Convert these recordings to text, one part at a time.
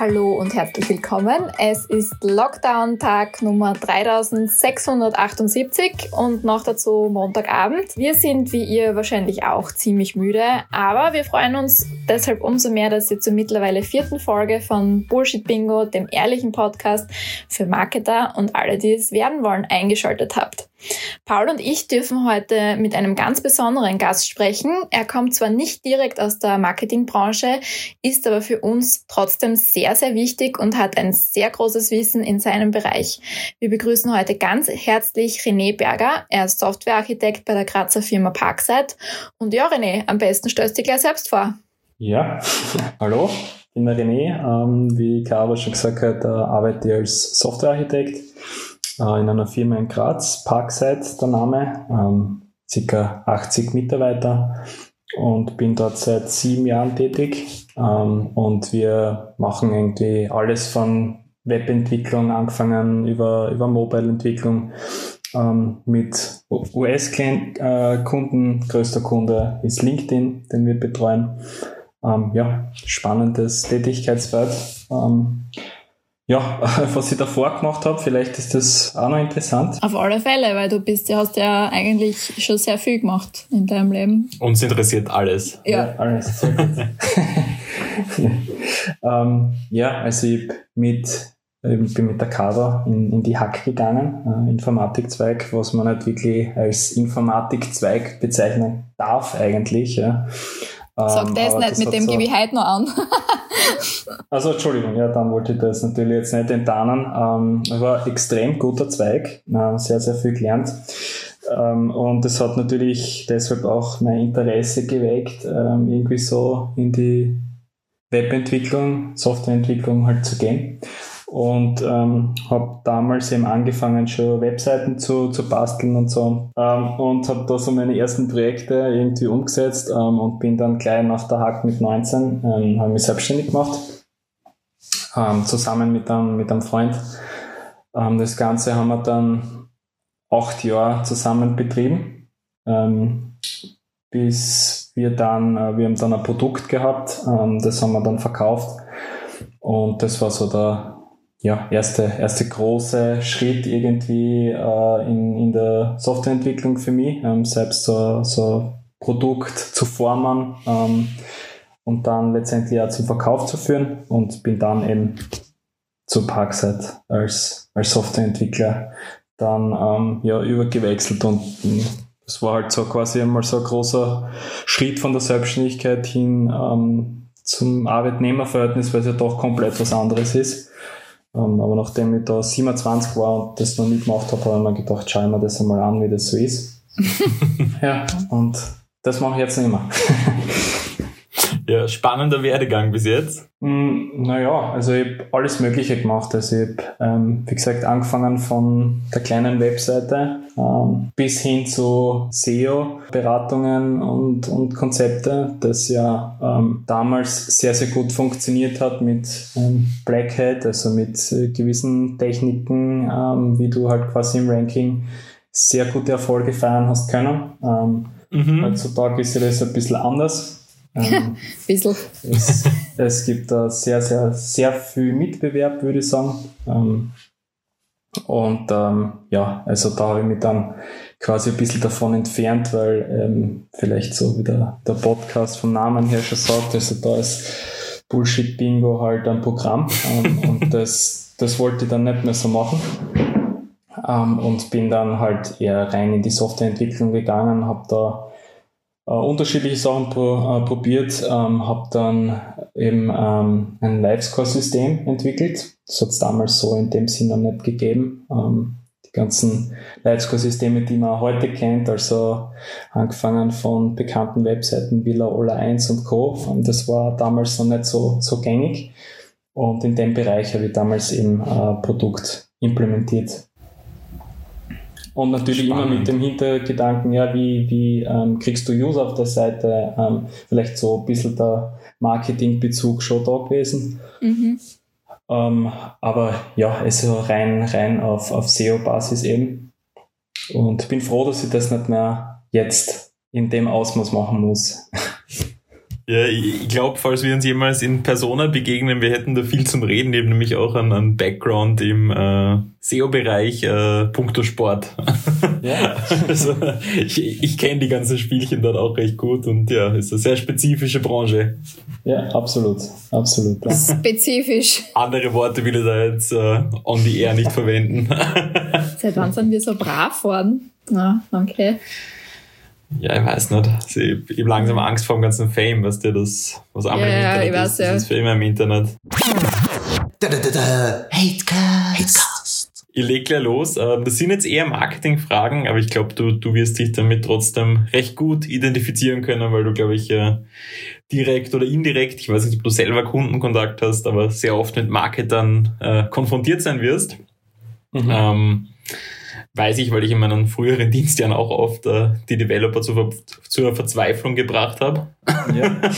Hallo und herzlich willkommen. Es ist Lockdown-Tag Nummer 3678 und noch dazu Montagabend. Wir sind wie ihr wahrscheinlich auch ziemlich müde, aber wir freuen uns deshalb umso mehr, dass ihr zur mittlerweile vierten Folge von Bullshit Bingo, dem ehrlichen Podcast für Marketer und alle, die es werden wollen, eingeschaltet habt. Paul und ich dürfen heute mit einem ganz besonderen Gast sprechen. Er kommt zwar nicht direkt aus der Marketingbranche, ist aber für uns trotzdem sehr, sehr wichtig und hat ein sehr großes Wissen in seinem Bereich. Wir begrüßen heute ganz herzlich René Berger. Er ist Softwarearchitekt bei der Grazer Firma Parkside. Und ja, René, am besten stellst du dich gleich selbst vor. Ja, hallo, ich bin der René. Ähm, wie Caro schon gesagt hat, äh, arbeite ich als Softwarearchitekt äh, in einer Firma in Graz, Parkside der Name, ähm, circa 80 Mitarbeiter und bin dort seit sieben Jahren tätig. Ähm, und wir machen irgendwie alles von Webentwicklung angefangen über, über Mobile-Entwicklung ähm, mit US-Kunden. Größter Kunde ist LinkedIn, den wir betreuen. Ähm, ja, spannendes Tätigkeitsfeld. Ähm, ja, was ich davor gemacht habe, vielleicht ist das auch noch interessant. Auf alle Fälle, weil du bist, du hast ja eigentlich schon sehr viel gemacht in deinem Leben. Uns interessiert alles. Ja, ja alles. ähm, ja, also ich mit, ich bin mit der Kader in, in die Hack gegangen, äh, Informatikzweig, was man nicht wirklich als Informatikzweig bezeichnen darf eigentlich. Ja. Sag ähm, das nicht, das mit dem so gebe ich heute noch an. also Entschuldigung, ja, dann wollte ich das natürlich jetzt nicht enttarnen. Ähm, war extrem guter Zweig, äh, sehr, sehr viel gelernt. Ähm, und es hat natürlich deshalb auch mein Interesse geweckt, ähm, irgendwie so in die Webentwicklung, Softwareentwicklung halt zu gehen und ähm, habe damals eben angefangen, schon Webseiten zu, zu basteln und so ähm, und habe da so meine ersten Projekte irgendwie umgesetzt ähm, und bin dann gleich nach der Hack mit 19, ähm, habe mich selbstständig gemacht, ähm, zusammen mit einem, mit einem Freund. Ähm, das Ganze haben wir dann acht Jahre zusammen betrieben, ähm, bis wir dann, äh, wir haben dann ein Produkt gehabt, ähm, das haben wir dann verkauft und das war so der ja, erste, erste große Schritt irgendwie äh, in, in der Softwareentwicklung für mich, ähm, selbst so, so Produkt zu formen ähm, und dann letztendlich auch zum Verkauf zu führen. Und bin dann eben zu Parkside als, als Softwareentwickler dann ähm, ja, übergewechselt. Und das war halt so quasi einmal so ein großer Schritt von der Selbstständigkeit hin ähm, zum Arbeitnehmerverhältnis, weil es ja doch komplett was anderes ist. Ähm, aber nachdem ich da 27 war und das noch nie gemacht habe, habe ich mir gedacht, schau mir das einmal an, wie das so ist. ja, und das mache ich jetzt nicht mehr. Ja, spannender Werdegang bis jetzt. Mm, naja, also ich habe alles Mögliche gemacht. Also ich habe, ähm, wie gesagt, angefangen von der kleinen Webseite ähm, bis hin zu SEO-Beratungen und, und Konzepte, das ja ähm, damals sehr, sehr gut funktioniert hat mit ähm, Black Hat, also mit äh, gewissen Techniken, ähm, wie du halt quasi im Ranking sehr gute Erfolge feiern hast können. Ähm, mhm. Heutzutage ist ja das ein bisschen anders. Ähm, bisschen. Es, es, gibt da sehr, sehr, sehr viel Mitbewerb, würde ich sagen. Ähm, und ähm, ja, also da habe ich mich dann quasi ein bisschen davon entfernt, weil ähm, vielleicht so wie der, der Podcast vom Namen her schon sagt, also da ist Bullshit Bingo halt ein Programm ähm, und das, das wollte ich dann nicht mehr so machen. Ähm, und bin dann halt eher rein in die Softwareentwicklung gegangen, habe da äh, unterschiedliche Sachen pro, äh, probiert, ähm, habe dann eben ähm, ein Livescore-System entwickelt. Das hat es damals so in dem Sinne noch nicht gegeben. Ähm, die ganzen Livescore-Systeme, die man heute kennt, also angefangen von bekannten Webseiten wie Laola 1 und Co. Ähm, das war damals noch nicht so, so gängig. Und in dem Bereich habe ich damals eben ein Produkt implementiert. Und natürlich Spannend. immer mit dem Hintergedanken, ja, wie, wie ähm, kriegst du User auf der Seite? Ähm, vielleicht so ein bisschen der Marketingbezug schon da gewesen. Mhm. Ähm, aber ja, also rein, rein auf, auf SEO-Basis eben. Und bin froh, dass ich das nicht mehr jetzt in dem Ausmaß machen muss. Ja, ich, glaube, falls wir uns jemals in Persona begegnen, wir hätten da viel zum Reden, eben nämlich auch an, an Background im äh, SEO-Bereich äh, puncto Sport. Ja. also, ich, ich kenne die ganzen Spielchen dort auch recht gut und ja, ist eine sehr spezifische Branche. Ja, absolut, absolut. Ja. Spezifisch. Andere Worte will ich da jetzt äh, on the air nicht verwenden. Seit wann sind wir so brav worden? Ja, okay. Ja, ich weiß nicht. Ich, ich habe langsam Angst vor dem ganzen Fame, weißt du, das, was einmal Ja, im ja, Internet ich weiß, ist, ja. das ist für immer im Internet. Da, da, da, da. Hatecast. Hatecast. Ich leg gleich los. Ähm, Das sind jetzt eher Marketingfragen, aber ich glaube, du, du wirst dich damit trotzdem recht gut identifizieren können, weil du, glaube ich, äh, direkt oder indirekt, ich weiß nicht, ob du selber Kundenkontakt hast, aber sehr oft mit Marketern äh, konfrontiert sein wirst. Mhm. Ähm, weiß ich, weil ich in meinen früheren Dienstjahren auch oft äh, die Developer zur, Ver zur Verzweiflung gebracht habe. Ja.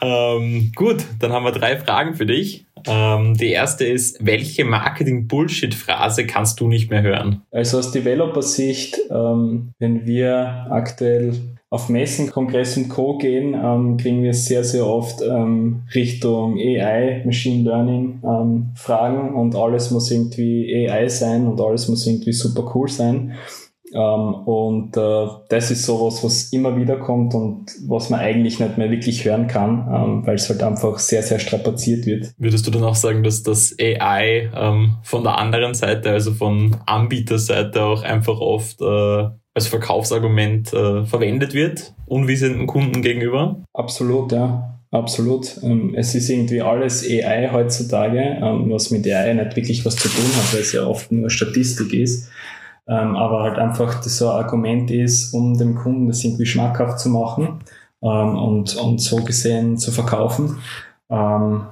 Ähm, gut, dann haben wir drei Fragen für dich. Ähm, die erste ist, welche Marketing-Bullshit-Phrase kannst du nicht mehr hören? Also aus Developer-Sicht, ähm, wenn wir aktuell auf Messen, Kongress und Co. gehen, ähm, kriegen wir sehr, sehr oft ähm, Richtung AI, Machine Learning ähm, Fragen und alles muss irgendwie AI sein und alles muss irgendwie super cool sein. Ähm, und äh, das ist sowas, was immer wieder kommt und was man eigentlich nicht mehr wirklich hören kann, ähm, weil es halt einfach sehr, sehr strapaziert wird. Würdest du dann auch sagen, dass das AI ähm, von der anderen Seite, also von Anbieterseite auch einfach oft äh, als Verkaufsargument äh, verwendet wird, unwissenden Kunden gegenüber? Absolut, ja. Absolut. Es ist irgendwie alles AI heutzutage, was mit AI nicht wirklich was zu tun hat, weil es ja oft nur Statistik ist. Ähm, Aber halt einfach das so ein Argument ist, um dem Kunden das irgendwie schmackhaft zu machen ähm, und, und so gesehen zu verkaufen. Ähm,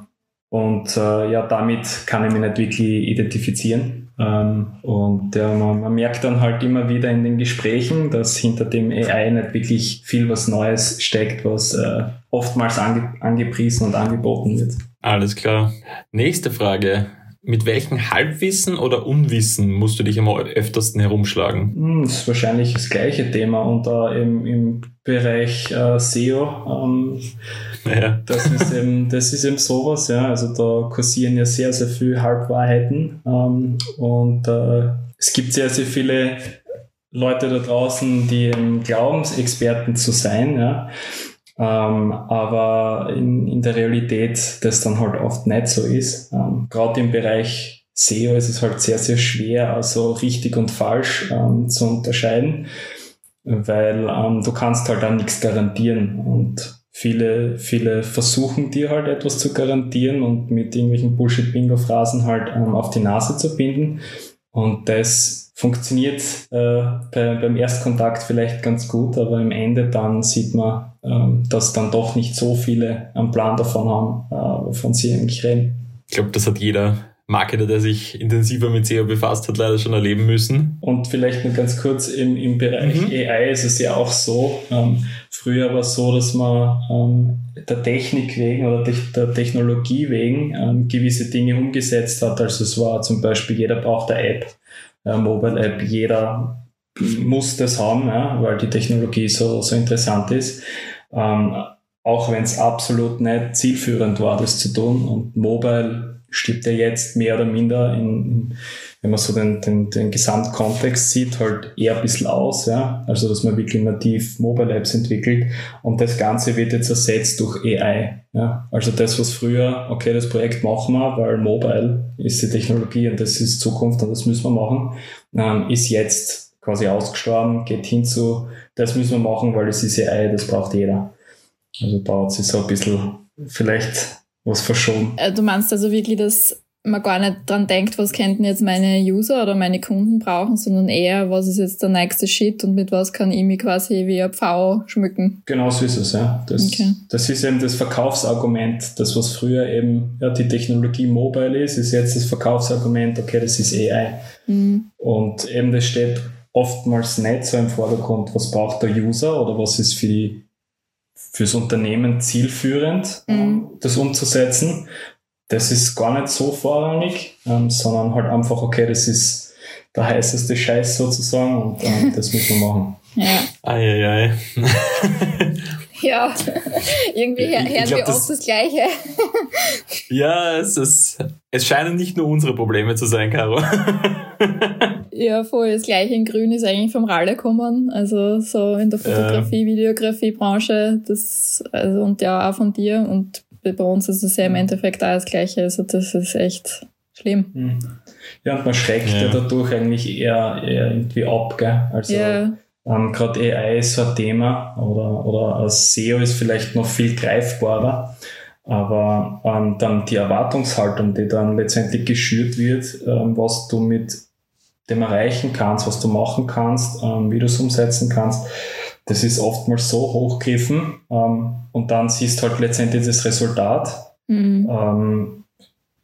Und äh, ja, damit kann ich mich nicht wirklich identifizieren. Ähm, und ja, man, man merkt dann halt immer wieder in den Gesprächen, dass hinter dem AI nicht wirklich viel was Neues steckt, was äh, oftmals ange angepriesen und angeboten wird. Alles klar. Nächste Frage. Mit welchem Halbwissen oder Unwissen musst du dich am öftersten herumschlagen? Hm, Das ist wahrscheinlich das gleiche Thema und da im, im Bereich äh, SEO, ähm, Ja. das ist eben, das ist eben sowas, ja. Also da kursieren ja sehr, sehr viele Halbwahrheiten ähm, und äh, es gibt sehr, sehr viele Leute da draußen, die eben glauben, Experten zu sein, ja. Ähm, aber in, in der Realität das dann halt oft nicht so ist. Ähm, Gerade im Bereich SEO ist es halt sehr, sehr schwer, also richtig und falsch ähm, zu unterscheiden, weil ähm, du kannst halt auch nichts garantieren und viele, viele versuchen dir halt etwas zu garantieren und mit irgendwelchen Bullshit-Bingo-Phrasen halt ähm, auf die Nase zu binden und das funktioniert äh, bei, beim Erstkontakt vielleicht ganz gut, aber am Ende dann sieht man, ähm, dass dann doch nicht so viele einen Plan davon haben, äh, wovon sie eigentlich reden. Ich glaube, das hat jeder Marketer, der sich intensiver mit SEO befasst hat, leider schon erleben müssen. Und vielleicht nur ganz kurz im, im Bereich Mhm. AI ist es ja auch so. Ähm, früher war es so, dass man ähm, der Technik wegen oder der Technologie wegen ähm, gewisse Dinge umgesetzt hat. Also es war zum Beispiel, jeder braucht eine App, eine Mobile App, jeder muss das haben, ja, weil die Technologie so, so interessant ist. Ähm, auch wenn es absolut nicht zielführend war, das zu tun. Und Mobile stirbt ja jetzt mehr oder minder in, in wenn man so den, den, den Gesamtkontext sieht, halt eher ein bisschen aus, ja. Also, dass man wirklich nativ Mobile Apps entwickelt und das Ganze wird jetzt ersetzt durch AI, ja. Also das, was früher, okay, das Projekt machen wir, weil Mobile ist die Technologie und das ist Zukunft und das müssen wir machen, ähm, ist jetzt quasi ausgestorben, geht hin zu, das müssen wir machen, weil das ist AI, das braucht jeder. Also da hat sich so ein bisschen vielleicht was verschoben. Äh, Du meinst also wirklich, dass man gar nicht dran denkt, was könnten jetzt meine User oder meine Kunden brauchen, sondern eher, was ist jetzt der nächste Shit und mit was kann ich mich quasi wie ein Pfau schmücken. Genau so ist es, ja. Das, Okay. das ist eben das Verkaufsargument. Das, was früher eben ja, die Technologie mobile ist, ist jetzt das Verkaufsargument, okay, das ist AI. Mhm. Und eben das steht oftmals nicht so im Vordergrund, was braucht der User oder was ist für die, fürs Unternehmen zielführend, Mhm. ähm, das umzusetzen. Das ist gar nicht so vorrangig, ähm, sondern halt einfach, okay, das ist der heißeste Scheiß sozusagen und ähm, das müssen wir machen. Ja. Eieiei. Ja, irgendwie hören Ich- ich glaub, wir das- oft das Gleiche. Ja, es, es, es scheinen nicht nur unsere Probleme zu sein, Caro. Ja, voll. Das Gleiche in Grün ist eigentlich vom Ralle gekommen. Also so in der Fotografie, Videografie-Branche. Das, also, und ja, auch von dir. Und bei uns ist es ja im Endeffekt auch das Gleiche. Also das ist echt schlimm. Mhm. Ja, und man schreckt ja, Ja. dadurch eigentlich eher, eher irgendwie ab, gell? Also ja, ähm, gerade AI ist so ein Thema oder, oder als SEO ist vielleicht noch viel greifbarer. Aber ähm, dann die Erwartungshaltung, die dann letztendlich geschürt wird, ähm, was du mit dem erreichen kannst, was du machen kannst, ähm, wie du es umsetzen kannst, das ist oftmals so hochgriffen ähm, und dann siehst halt letztendlich das Resultat mhm. ähm,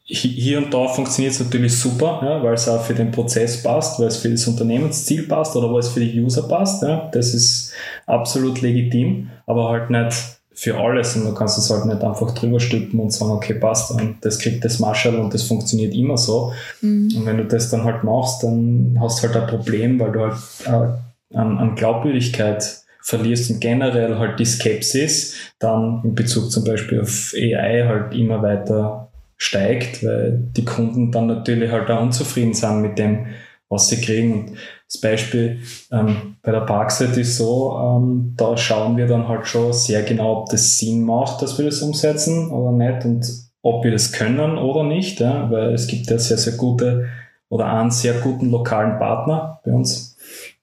hi- hier und da funktioniert es natürlich super, ja, weil es auch für den Prozess passt, weil es für das Unternehmensziel passt oder weil es für die User passt. Ja. Das ist absolut legitim, aber halt nicht für alles und du kannst es halt nicht einfach drüber stülpen und sagen, okay, passt, und das kriegt das Marshall und das funktioniert immer so. Mhm. Und wenn du das dann halt machst, dann hast du halt ein Problem, weil du halt äh, an, an Glaubwürdigkeit verlierst und generell halt die Skepsis dann in Bezug zum Beispiel auf AI halt immer weiter steigt, weil die Kunden dann natürlich halt auch unzufrieden sind mit dem, was sie kriegen. Und das Beispiel ähm, bei der Parkset ist so, ähm, da schauen wir dann halt schon sehr genau, ob das Sinn macht, dass wir das umsetzen oder nicht und ob wir das können oder nicht, ja, weil es gibt ja sehr, sehr gute oder einen sehr guten lokalen Partner bei uns,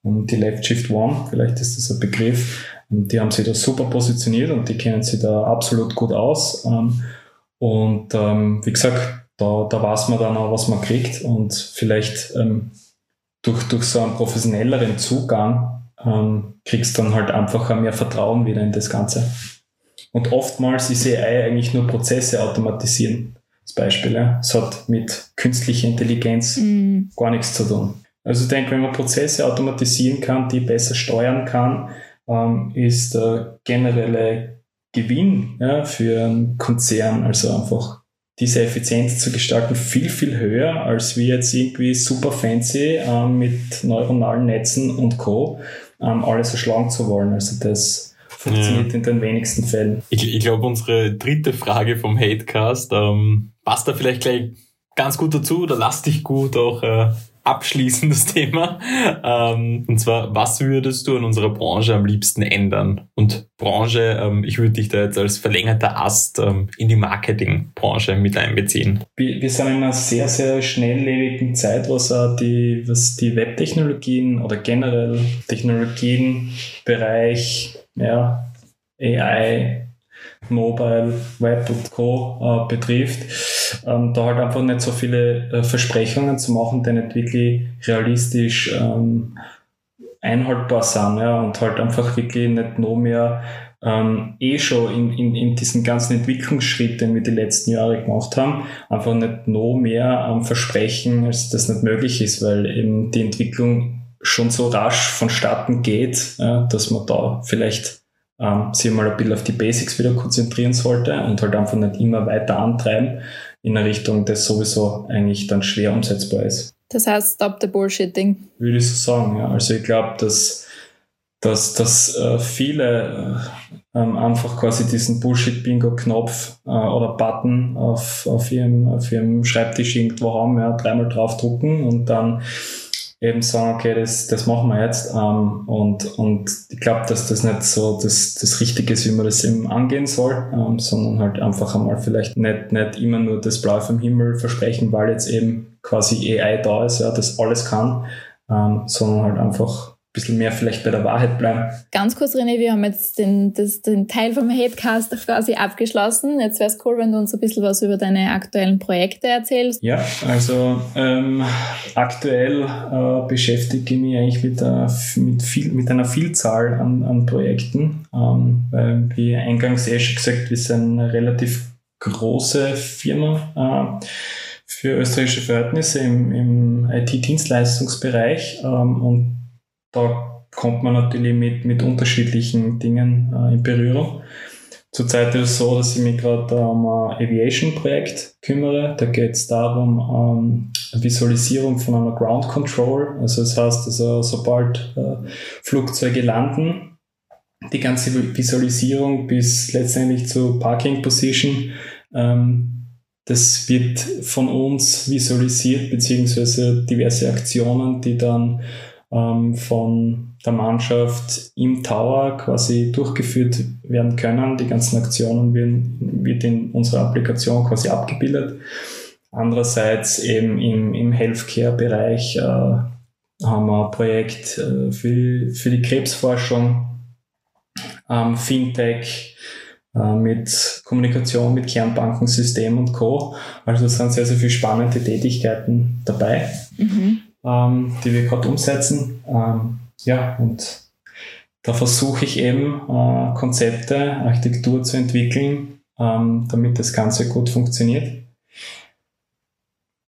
ähm, die Left Shift One, vielleicht ist das ein Begriff, und die haben sich da super positioniert und die kennen sich da absolut gut aus. Ähm, und ähm, wie gesagt, da, da weiß man dann auch, was man kriegt und vielleicht ähm, durch, durch so einen professionelleren Zugang ähm, kriegst du dann halt einfach mehr Vertrauen wieder in das Ganze. Und oftmals ist AI eigentlich nur Prozesse automatisieren. Das Beispiel, ja. Es hat mit künstlicher Intelligenz Mhm. gar nichts zu tun. Also ich denke, wenn man Prozesse automatisieren kann, die besser steuern kann, ähm, ist der generelle Gewinn ja, für einen Konzern, also einfach diese Effizienz zu gestalten, viel, viel höher, als wir jetzt irgendwie super fancy ähm, mit neuronalen Netzen und Co. Ähm, alles erschlagen zu wollen. Also das funktioniert in den wenigsten Fällen. Ich, ich glaube, unsere dritte Frage vom Hatecast ähm, passt da vielleicht gleich ganz gut dazu oder lass dich gut auch äh, abschließen, das Thema. Ähm, und zwar, was würdest du in unserer Branche am liebsten ändern? Und Branche, ähm, ich würde dich da jetzt als verlängerter Ast ähm, in die Marketingbranche mit einbeziehen. Wir, wir sind in einer sehr, sehr schnelllebigen Zeit, was die, was die Webtechnologien oder generell Technologienbereich, ja, AI, Mobile, Web und Co. Äh, betrifft, ähm, da halt einfach nicht so viele äh, Versprechungen zu machen, die nicht wirklich realistisch ähm, einhaltbar sind, ja, und halt einfach wirklich nicht noch mehr ähm, eh schon in, in, in diesen ganzen Entwicklungsschritt, den wir die letzten Jahre gemacht haben, einfach nicht noch mehr ähm, versprechen, als das nicht möglich ist, weil eben die Entwicklung schon so rasch vonstatten geht, ja, dass man da vielleicht ähm, sich mal ein bisschen auf die Basics wieder konzentrieren sollte und halt einfach nicht immer weiter antreiben in eine Richtung, das sowieso eigentlich dann schwer umsetzbar ist Das heißt, stop the bullshitting. würde ich so sagen. Ja. Also ich glaube, dass, dass, dass äh, viele äh, ähm, einfach quasi diesen Bullshit-Bingo-Knopf äh, oder Button auf, auf, ihrem, auf ihrem Schreibtisch irgendwo haben, ja, dreimal draufdrucken und dann eben sagen, okay, das, das machen wir jetzt. Ähm, und, und ich glaube, dass das nicht so das, das Richtige ist, wie man das eben angehen soll, ähm, sondern halt einfach einmal vielleicht nicht, nicht immer nur das Blaue vom Himmel versprechen, weil jetzt eben quasi AI da ist, ja, das alles kann, ähm, sondern halt einfach ein bisschen mehr vielleicht bei der Wahrheit bleiben. Ganz kurz, René, wir haben jetzt den, das, den Teil vom Hatecast quasi abgeschlossen. Jetzt wäre es cool, wenn du uns ein bisschen was über deine aktuellen Projekte erzählst. Ja, also ähm, aktuell äh, beschäftige ich mich eigentlich mit, der, mit, viel, mit einer Vielzahl an, an Projekten. Ähm, weil, wie eingangs eh schon gesagt, wir sind eine relativ große Firma äh, für österreichische Verhältnisse im, im IT-Dienstleistungsbereich ähm, und da kommt man natürlich mit, mit unterschiedlichen Dingen äh, in Berührung. Zurzeit ist es so, dass ich mich gerade um ein Aviation-Projekt kümmere. Da geht es darum, ähm, Visualisierung von einer Ground Control. Also das heißt, also, sobald äh, Flugzeuge landen, die ganze Visualisierung bis letztendlich zur Parking Position, ähm, das wird von uns visualisiert, beziehungsweise diverse Aktionen, die dann ähm, von der Mannschaft im Tower quasi durchgeführt werden können. Die ganzen Aktionen werden, wird in unserer Applikation quasi abgebildet. Andererseits eben im, im Healthcare-Bereich äh, haben wir ein Projekt äh, für, für die Krebsforschung, ähm, Fintech, äh, mit Kommunikation, mit Kernbankensystem und Co. Also es sind sehr, sehr viele spannende Tätigkeiten dabei, mhm. Ähm, die wir gerade umsetzen. Ähm, ja, und da versuche ich eben äh, Konzepte, Architektur zu entwickeln, ähm, damit das Ganze gut funktioniert.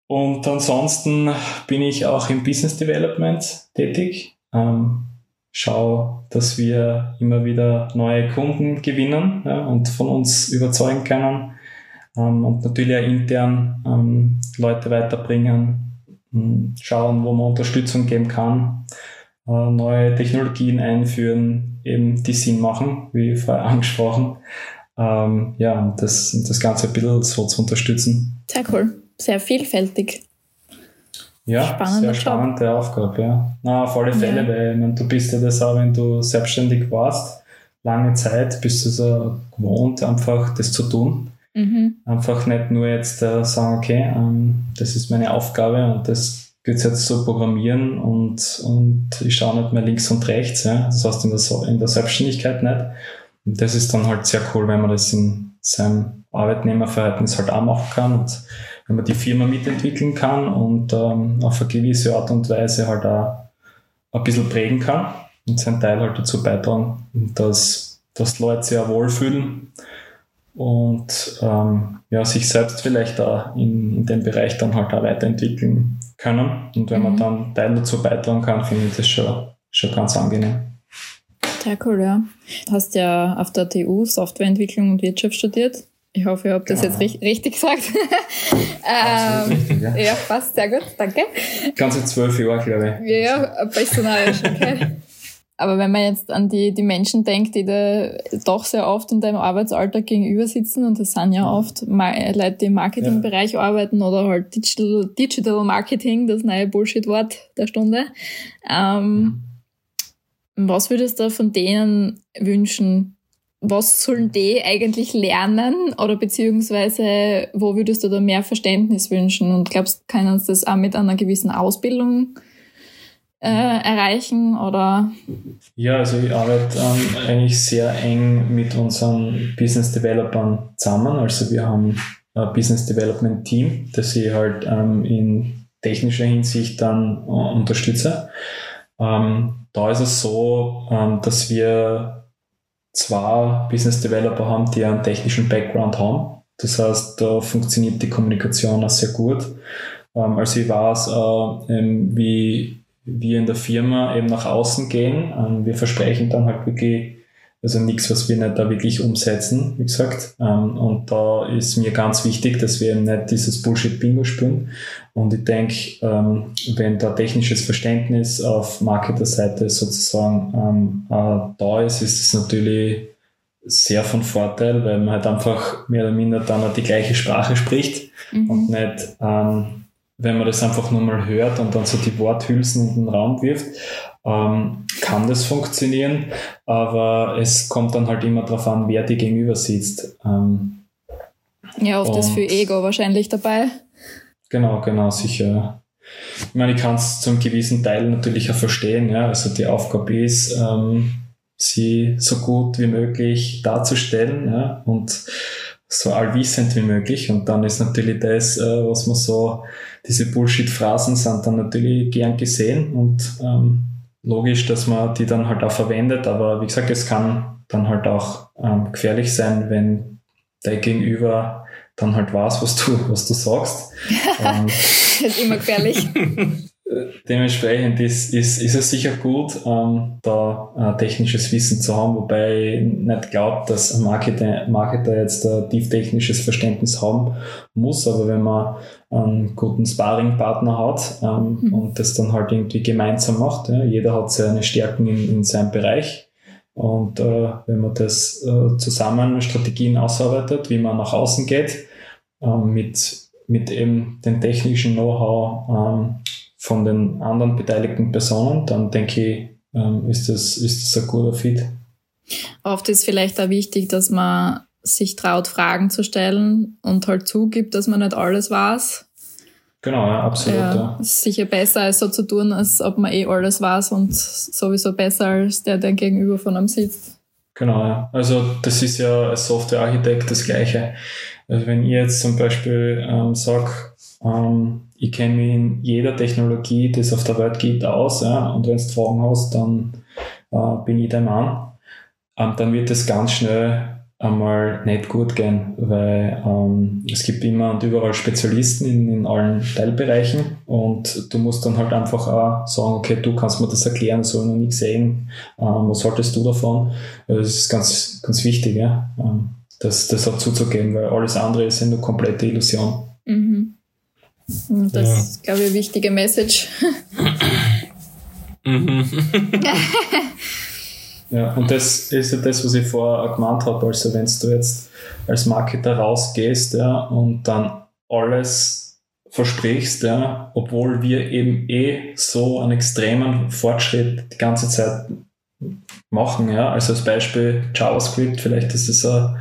Und ansonsten bin ich auch im Business Development tätig. Ähm, schau, dass wir immer wieder neue Kunden gewinnen ja, und von uns überzeugen können ähm, und natürlich auch intern ähm, Leute weiterbringen, schauen, wo man Unterstützung geben kann, äh, neue Technologien einführen, eben die Sinn machen, wie vorher angesprochen. Ähm, ja, und das, das Ganze ein bisschen so zu unterstützen. Sehr cool, sehr vielfältig. Ja, Spannender sehr spannende Job. Aufgabe, ja. Na, auf alle Fälle, ja. weil meine, du bist ja das auch, wenn du selbstständig warst, lange Zeit bist du so gewohnt, einfach das zu tun. Mhm. Einfach nicht nur jetzt äh, sagen, okay, ähm, das ist meine Aufgabe und das geht jetzt zu programmieren und, und ich schaue nicht mehr links und rechts. Ja. Das heißt in der, in der Selbstständigkeit nicht. Und das ist dann halt sehr cool, wenn man das in seinem Arbeitnehmerverhältnis halt auch machen kann und wenn man die Firma mitentwickeln kann und ähm, auf eine gewisse Art und Weise halt auch ein bisschen prägen kann und seinen Teil halt dazu beitragen, dass, dass Leute sich auch wohlfühlen und ähm, ja, sich selbst vielleicht auch in, in dem Bereich dann halt auch weiterentwickeln können. Und wenn mhm. man dann Teil dazu beitragen kann, finde ich das schon, schon ganz angenehm. Sehr cool, ja. Du hast ja auf der TU Softwareentwicklung und Wirtschaft studiert. Ich hoffe, ihr habt das jetzt richtig, richtig gesagt. ähm, richtig, ja. ja, passt, sehr gut, danke. Ganze zwölf Jahre, glaube ich. Ja, personalisch, okay. Aber wenn man jetzt an die, die Menschen denkt, die da doch sehr oft in deinem Arbeitsalltag gegenüber sitzen, und das sind ja oft Leute, die im Marketingbereich ja. arbeiten oder halt Digital, Digital Marketing, das neue Bullshit-Wort der Stunde. Ähm, mhm. Was würdest du von denen wünschen, was sollen die eigentlich lernen oder beziehungsweise wo würdest du da mehr Verständnis wünschen und glaubst, können sie das auch mit einer gewissen Ausbildung äh, erreichen oder? Ja, also ich arbeite ähm, eigentlich sehr eng mit unseren Business Developern zusammen. Also wir haben ein Business Development Team, das ich halt ähm, in technischer Hinsicht dann äh, unterstütze. Ähm, da ist es so, ähm, dass wir zwei Business Developer haben, die einen technischen Background haben. Das heißt, da funktioniert die Kommunikation auch sehr gut. Ähm, also ich weiß, äh, wie wir in der Firma eben nach außen gehen. Ähm, wir versprechen dann halt wirklich also nichts, was wir nicht da wirklich umsetzen, wie gesagt. Ähm, und da ist mir ganz wichtig, dass wir eben nicht dieses Bullshit-Bingo spielen. Und ich denke, ähm, wenn da technisches Verständnis auf Marketerseite sozusagen ähm, äh, da ist, ist es natürlich sehr von Vorteil, weil man halt einfach mehr oder minder dann auch die gleiche Sprache spricht mhm. und nicht wenn man das einfach nur mal hört und dann so die Worthülsen in den Raum wirft, ähm, kann das funktionieren, aber es kommt dann halt immer darauf an, wer dir gegenüber sitzt. Ähm, ja, oft ist für Ego wahrscheinlich dabei. Genau, genau, sicher. Ich meine, ich kann es zum gewissen Teil natürlich auch verstehen. Ja? Also die Aufgabe ist, ähm, sie so gut wie möglich darzustellen ja? und so allwissend wie möglich. Und dann ist natürlich das, äh, was man so, diese Bullshit-Phrasen sind dann natürlich gern gesehen und ähm, logisch, dass man die dann halt auch verwendet. Aber wie gesagt, es kann dann halt auch ähm, gefährlich sein, wenn dein Gegenüber dann halt weiß, was du, was du sagst. ähm, das ist immer gefährlich. dementsprechend ist, ist, ist es sicher gut, ähm, da äh, technisches Wissen zu haben, wobei ich nicht glaube, dass ein Marketer, Marketer jetzt ein tief technisches Verständnis haben muss, aber wenn man einen guten Sparringpartner hat ähm, mhm. und das dann halt irgendwie gemeinsam macht, ja, jeder hat seine Stärken in, in seinem Bereich Und äh, wenn man das äh, zusammen Strategien ausarbeitet, wie man nach außen geht, ähm, mit, mit eben dem technischen Know-how ähm, von den anderen beteiligten Personen, dann denke ich, ähm, ist, das, ist das ein guter Fit. Oft ist vielleicht auch wichtig, dass man sich traut, Fragen zu stellen und halt zugibt, dass man nicht alles weiß. Genau, ja, absolut. Ja, ja. Ist sicher besser, als so zu tun, als ob man eh alles weiß und sowieso besser, als der, der gegenüber von einem sitzt. Genau, ja. Also das ist ja als Softwarearchitekt das Gleiche. Also wenn ich jetzt zum Beispiel ähm, sage, ähm, ich kenne mich in jeder Technologie, die es auf der Welt gibt, aus, ja, und wenn du Fragen hast, dann äh, bin ich der Mann, ähm, dann wird es ganz schnell einmal nicht gut gehen, weil ähm, es gibt immer und überall Spezialisten in, in allen Teilbereichen und du musst dann halt einfach auch sagen, okay, du kannst mir das erklären, so noch nie gesehen, ähm, was haltest du davon? Das ist ganz, ganz wichtig, ja, ähm, das, das auch zuzugeben, weil alles andere ist ja nur komplette Illusion. Mhm. Das ja. ist, glaube ich, eine wichtige Message. mhm. Ja, und das ist ja das, was ich vorher auch gemeint habe. Also, wenn du jetzt als Marketer rausgehst ja, und dann alles versprichst, ja, obwohl wir eben eh so einen extremen Fortschritt die ganze Zeit machen. Ja. Also als Beispiel JavaScript, vielleicht ist es ein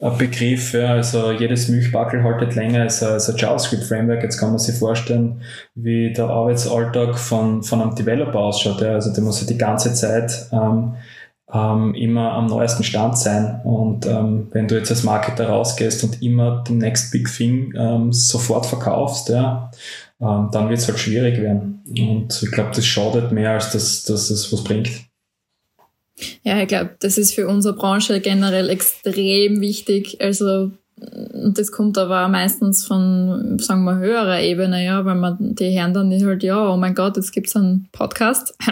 Begriff. Ja, also jedes Milchbackel haltet länger als ein, als ein JavaScript-Framework. Jetzt kann man sich vorstellen, wie der Arbeitsalltag von, von einem Developer ausschaut. Ja. Also der muss ja die ganze Zeit ähm, ähm, immer am neuesten Stand sein. Und ähm, wenn du jetzt als Marketer rausgehst und immer den Next Big Thing ähm, sofort verkaufst, ja, ähm, dann wird es halt schwierig werden. Und ich glaube, das schadet mehr, als dass, dass es was bringt. Ja, ich glaube, das ist für unsere Branche generell extrem wichtig. Also das kommt aber meistens von, sagen wir, höherer Ebene, ja, weil man die hören dann nicht halt, ja, oh mein Gott, jetzt gibt's einen Podcast.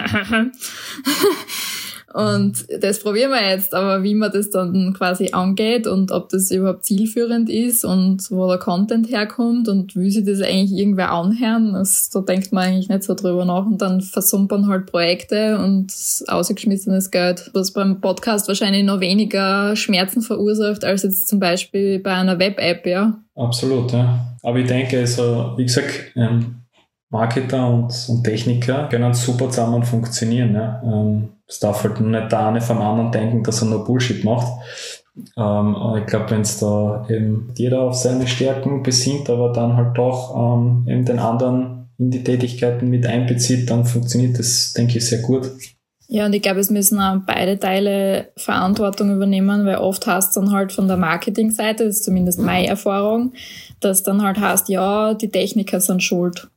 Und das probieren wir jetzt, aber wie man das dann quasi angeht und ob das überhaupt zielführend ist und wo der Content herkommt und wie sich das eigentlich irgendwer anhören, das, da denkt man eigentlich nicht so drüber nach und dann versumpern halt Projekte und ausgeschmissenes Geld, was beim Podcast wahrscheinlich noch weniger Schmerzen verursacht als jetzt zum Beispiel bei einer Web-App, ja. Absolut, ja. Aber ich denke, also, wie gesagt, ähm, Marketer und, und Techniker können super zusammen funktionieren. Ja. Ähm, es darf halt nicht der eine vom anderen denken, dass er nur Bullshit macht. Ähm, ich glaube, wenn es da eben jeder auf seine Stärken besinnt, aber dann halt doch ähm, eben den anderen in die Tätigkeiten mit einbezieht, dann funktioniert das, denke ich, sehr gut. Ja, und ich glaube, es müssen auch beide Teile Verantwortung übernehmen, weil oft hast dann halt von der Marketingseite, das ist zumindest meine Erfahrung, dass dann halt heißt, ja, die Techniker sind schuld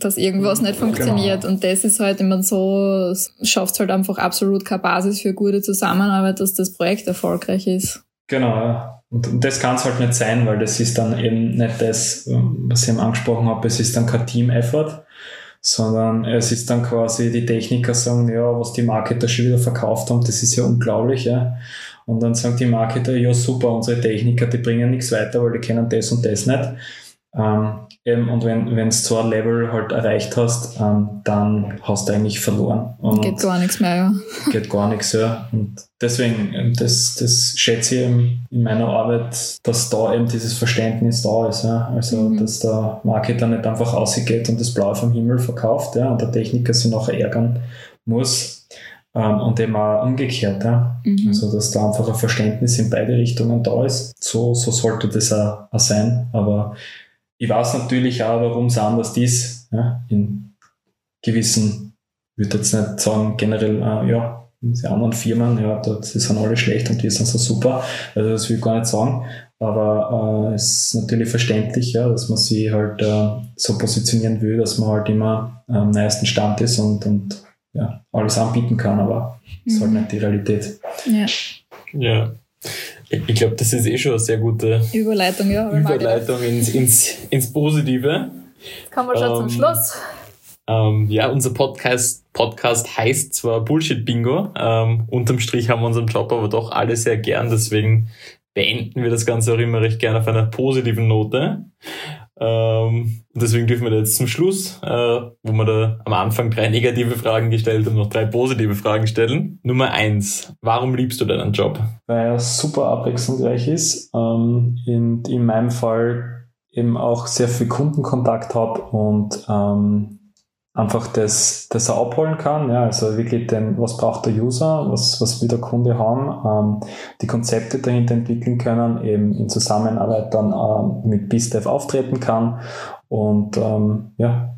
dass irgendwas nicht funktioniert. Genau. Und das ist halt immer so, schafft halt einfach absolut keine Basis für gute Zusammenarbeit, dass das Projekt erfolgreich ist. Genau, ja. Und, das kann es halt nicht sein, weil das ist dann eben nicht das, was ich eben angesprochen habe, es ist dann kein Team-Effort, sondern es ist dann quasi, die Techniker sagen, ja, was die Marketer schon wieder verkauft haben, das ist ja unglaublich, ja. Und dann sagen die Marketer, ja super, unsere Techniker, die bringen nichts weiter, weil die kennen das und das nicht. Ähm, eben, und wenn du so ein Level halt erreicht hast, ähm, dann hast du eigentlich verloren. Und geht gar nichts mehr, ja. Geht gar nichts, ja. Und deswegen, ähm, das, das schätze ich eben in meiner Arbeit, dass da eben dieses Verständnis da ist. Ja. Also, mhm. dass der Marketer nicht einfach ausgeht und das Blaue vom Himmel verkauft ja, und der Techniker sich nachher ärgern muss. Ähm, und eben auch umgekehrt. Ja. Mhm. Also, dass da einfach ein Verständnis in beide Richtungen da ist. So, so sollte das auch, auch sein. Aber ich weiß natürlich auch, warum es anders ist. Ja, in gewissen, ich würde jetzt nicht sagen, generell, äh, ja, in den anderen Firmen, ja, dort sind alle schlecht und wir sind so super. Also das will ich gar nicht sagen. Aber äh, es ist natürlich verständlich, ja, dass man sich halt äh, so positionieren will, dass man halt immer am neuesten Stand ist und, und ja, alles anbieten kann, aber das ist halt mhm. nicht die Realität. Ja. Ja. Ich glaube, das ist eh schon eine sehr gute Überleitung, ja, Überleitung ins, ins, ins Positive. Jetzt kommen wir schon ähm, zum Schluss. Ähm, ja, unser Podcast, Podcast heißt zwar Bullshit Bingo, ähm, unterm Strich haben wir unseren Job aber doch alle sehr gern, deswegen beenden wir das Ganze auch immer recht gerne auf einer positiven Note. Ähm, deswegen dürfen wir jetzt zum Schluss, äh, wo wir da am Anfang drei negative Fragen gestellt haben, noch drei positive Fragen stellen. Nummer eins, warum liebst du deinen Job? Weil er super abwechslungsreich ist. Ähm, in, in meinem Fall eben auch sehr viel Kundenkontakt habe und ähm, einfach das, das er abholen kann. Ja, also wirklich den, was braucht der User, was, was will der Kunde haben, ähm, die Konzepte dahinter entwickeln können, eben in Zusammenarbeit dann ähm, mit BizDev auftreten kann und ähm, ja,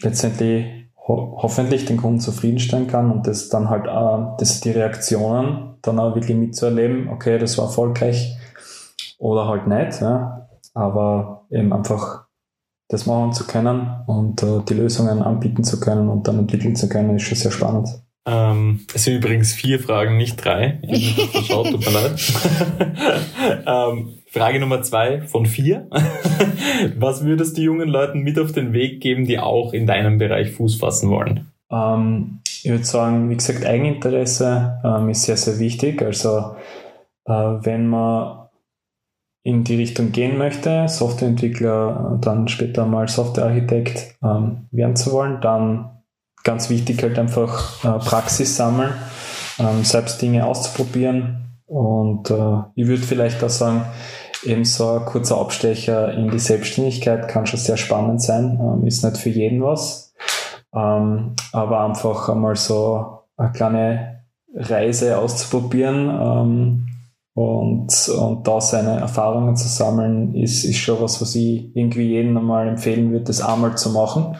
letztendlich ho hoffentlich den Kunden zufriedenstellen kann und das dann halt äh, das die Reaktionen dann auch wirklich mitzuerleben, okay, das war erfolgreich oder halt nicht, ja, aber eben einfach das machen zu können und äh, die Lösungen anbieten zu können und dann entwickeln zu können, ist schon sehr spannend. Ähm, es sind übrigens vier Fragen, nicht drei. Ich habe verschaut, tut mir leid. ähm, Frage Nummer zwei von vier. Was würdest du jungen Leuten mit auf den Weg geben, die auch in deinem Bereich Fuß fassen wollen? Ähm, ich würde sagen, wie gesagt, Eigeninteresse ähm, ist sehr, sehr wichtig. Also äh, wenn man in die Richtung gehen möchte, Softwareentwickler, dann später mal Softwarearchitekt ähm, werden zu wollen, dann ganz wichtig halt einfach äh, Praxis sammeln, ähm, selbst Dinge auszuprobieren. Und äh, ich würde vielleicht auch sagen, eben so ein kurzer Abstecher in die Selbstständigkeit kann schon sehr spannend sein, ähm, ist nicht für jeden was, ähm, aber einfach einmal so eine kleine Reise auszuprobieren, ähm, und, und da seine Erfahrungen zu sammeln, ist, ist schon was, was ich irgendwie jedem einmal empfehlen würde, das einmal zu machen.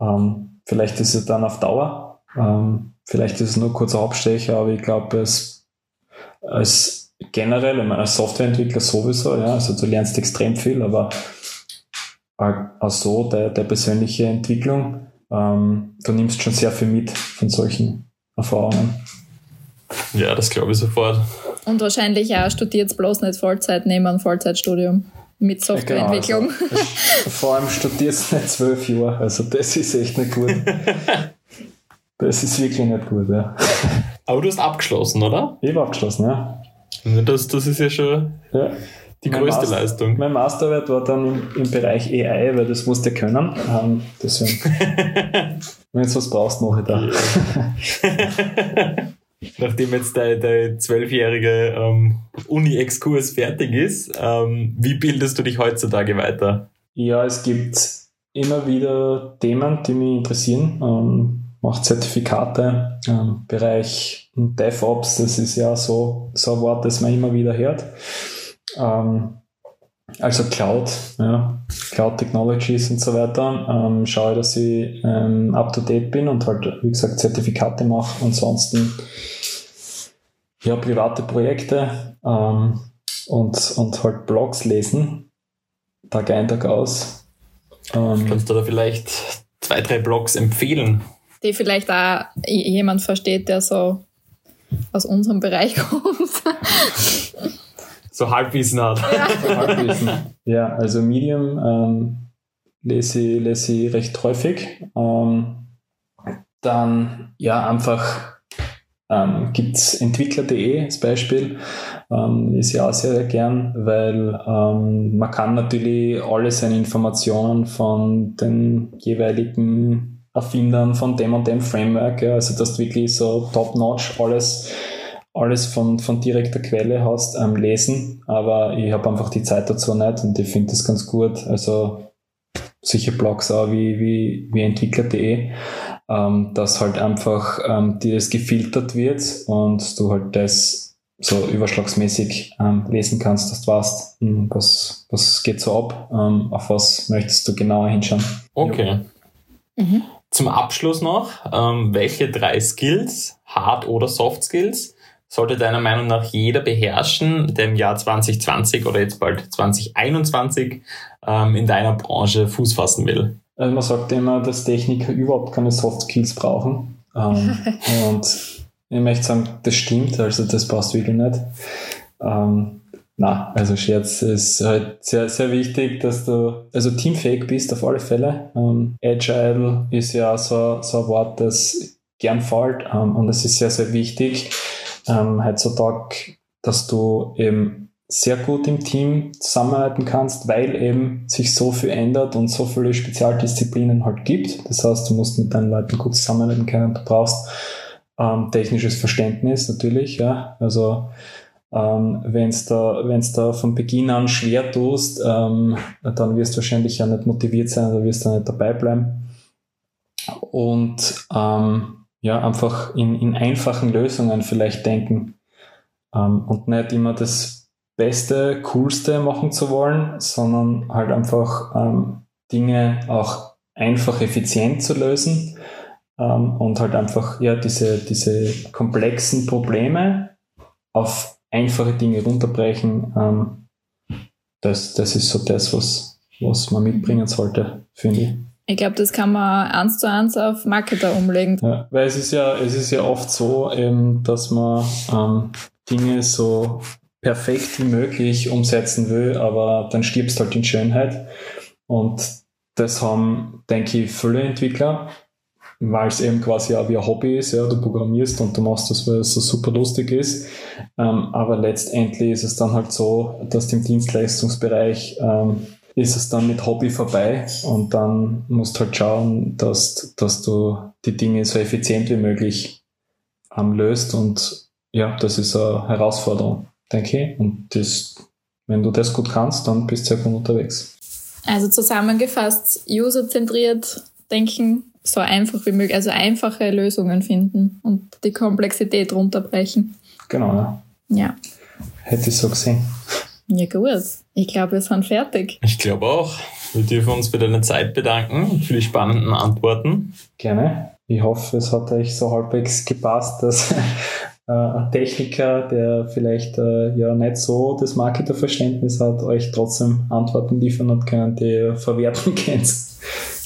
Ähm, vielleicht ist es dann auf Dauer, ähm, vielleicht ist es nur kurzer Abstecher, aber ich glaube, es als generell, ich meine, als Softwareentwickler sowieso, ja, also du lernst extrem viel, aber auch so der, der persönliche Entwicklung, ähm, du nimmst schon sehr viel mit von solchen Erfahrungen. Ja, das glaube ich sofort. Und wahrscheinlich auch studiert bloß nicht Vollzeit neben einem Vollzeitstudium mit Softwareentwicklung. Genau, also, vor allem studierst du nicht zwölf Jahre, also das ist echt nicht gut. Das ist wirklich nicht gut, ja. Aber du hast abgeschlossen, oder? Ich habe abgeschlossen, ja. Das, das ist ja schon ja. die mein größte Master, Leistung. Mein Masterarbeit war dann im, im Bereich AI, weil das musste ich können. Um, deswegen, wenn du jetzt was brauchst, mache ich da. nachdem jetzt dein zwölfjährige ähm, Uni-Exkurs fertig ist, ähm, wie bildest du dich heutzutage weiter? Ja, es gibt immer wieder Themen, die mich interessieren. Ähm, mache Zertifikate, ähm, Bereich DevOps, das ist ja so, so ein Wort, das man immer wieder hört. Ähm, also Cloud, ja, Cloud Technologies und so weiter. Ähm, schaue, dass ich ähm, up to date bin und halt, wie gesagt, Zertifikate mache. Ansonsten ja, private Projekte ähm, und, und halt Blogs lesen, Tag ein, Tag aus. Ähm, Kannst du da vielleicht zwei, drei Blogs empfehlen? Die vielleicht auch jemand versteht, der so aus unserem Bereich kommt. So Halbwissen hat. Ja, so Halbwissen. ja also Medium ähm, lese, ich, lese ich recht häufig. Ähm, dann ja einfach ähm, gibt es entwickler.de als Beispiel, ähm, ist ja auch sehr, sehr gern, weil ähm, man kann natürlich alle seine Informationen von den jeweiligen Erfindern von dem und dem Framework, ja, also dass du wirklich so top-notch alles, alles von, von direkter Quelle hast, ähm, lesen, aber ich habe einfach die Zeit dazu nicht und ich finde das ganz gut, also sicher Blogs auch wie, wie, wie entwickler.de ähm, dass halt einfach ähm, dir das gefiltert wird und du halt das so überschlagsmäßig ähm, lesen kannst, dass du weißt, hm, was, was geht so ab, ähm, auf was möchtest du genauer hinschauen. Okay. Mhm. Zum Abschluss noch, ähm, welche drei Skills, Hard- oder Soft Skills, sollte deiner Meinung nach jeder beherrschen, der im Jahr 2020 oder jetzt bald 2021 ähm, in deiner Branche Fuß fassen will? Also man sagt immer, dass Techniker überhaupt keine Soft Skills brauchen. Ähm, und ich möchte sagen, das stimmt, also das passt wirklich nicht. Ähm, na, also Scherz ist halt sehr, sehr wichtig, dass du also teamfähig bist auf alle Fälle. Ähm, Agile ist ja so, so ein Wort, das gern fällt ähm, und es ist sehr, sehr wichtig ähm, heutzutage, dass du eben sehr gut im Team zusammenarbeiten kannst, weil eben sich so viel ändert und so viele Spezialdisziplinen halt gibt. Das heißt, du musst mit deinen Leuten gut zusammenarbeiten können. Du brauchst ähm, technisches Verständnis natürlich, ja. Also ähm, wenn es da, wenn's da von Beginn an schwer tust, ähm, dann wirst du wahrscheinlich ja nicht motiviert sein oder wirst du nicht dabei bleiben. Und ähm, ja, einfach in, in einfachen Lösungen vielleicht denken ähm, und nicht immer das Beste, Coolste machen zu wollen, sondern halt einfach ähm, Dinge auch einfach effizient zu lösen ähm, und halt einfach ja diese, diese komplexen Probleme auf einfache Dinge runterbrechen. Ähm, das, das ist so das, was, was man mitbringen sollte, finde ich. Ich glaube, das kann man eins zu eins auf Marketer umlegen. Ja, weil es ist ja, es ist ja oft so, eben, dass man ähm, Dinge so perfekt wie möglich umsetzen will, aber dann stirbst halt in Schönheit. Und das haben, denke ich, viele Entwickler, weil es eben quasi auch wie ein Hobby ist. Ja, du programmierst und du machst das, weil es so super lustig ist. Ähm, aber letztendlich ist es dann halt so, dass im Dienstleistungsbereich ähm, ist es dann mit Hobby vorbei und dann musst du halt schauen, dass, dass du die Dinge so effizient wie möglich ähm, löst und ja, das ist eine Herausforderung denke ich. Und das, wenn du das gut kannst, dann bist du sehr gut unterwegs. Also zusammengefasst, userzentriert denken, so einfach wie möglich, also einfache Lösungen finden und die Komplexität runterbrechen. Genau, ja. Ja. Hätte ich so gesehen. Ja, gut. Ich glaube, wir sind fertig. Ich glaube auch. Wir dürfen uns für deine Zeit bedanken und für die spannenden Antworten. Gerne. Ich hoffe, es hat euch so halbwegs gepasst, dass äh, ein Techniker, der vielleicht äh, ja nicht so das Marketerverständnis hat, euch trotzdem Antworten liefern hat können, die ihr verwerten könnt.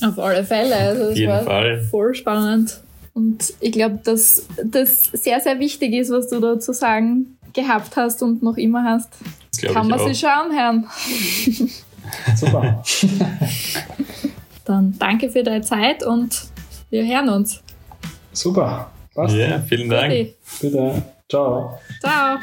Auf alle Fälle. Also Auf jeden war Fall. voll spannend. Und ich glaube, dass das sehr, sehr wichtig ist, was du da zu sagen gehabt hast und noch immer hast. Kann man auch. sich schon anhören. Super. Dann danke für deine Zeit und wir hören uns. Super. Passt. Ja, vielen Dank. Bitte. Ciao. Ciao.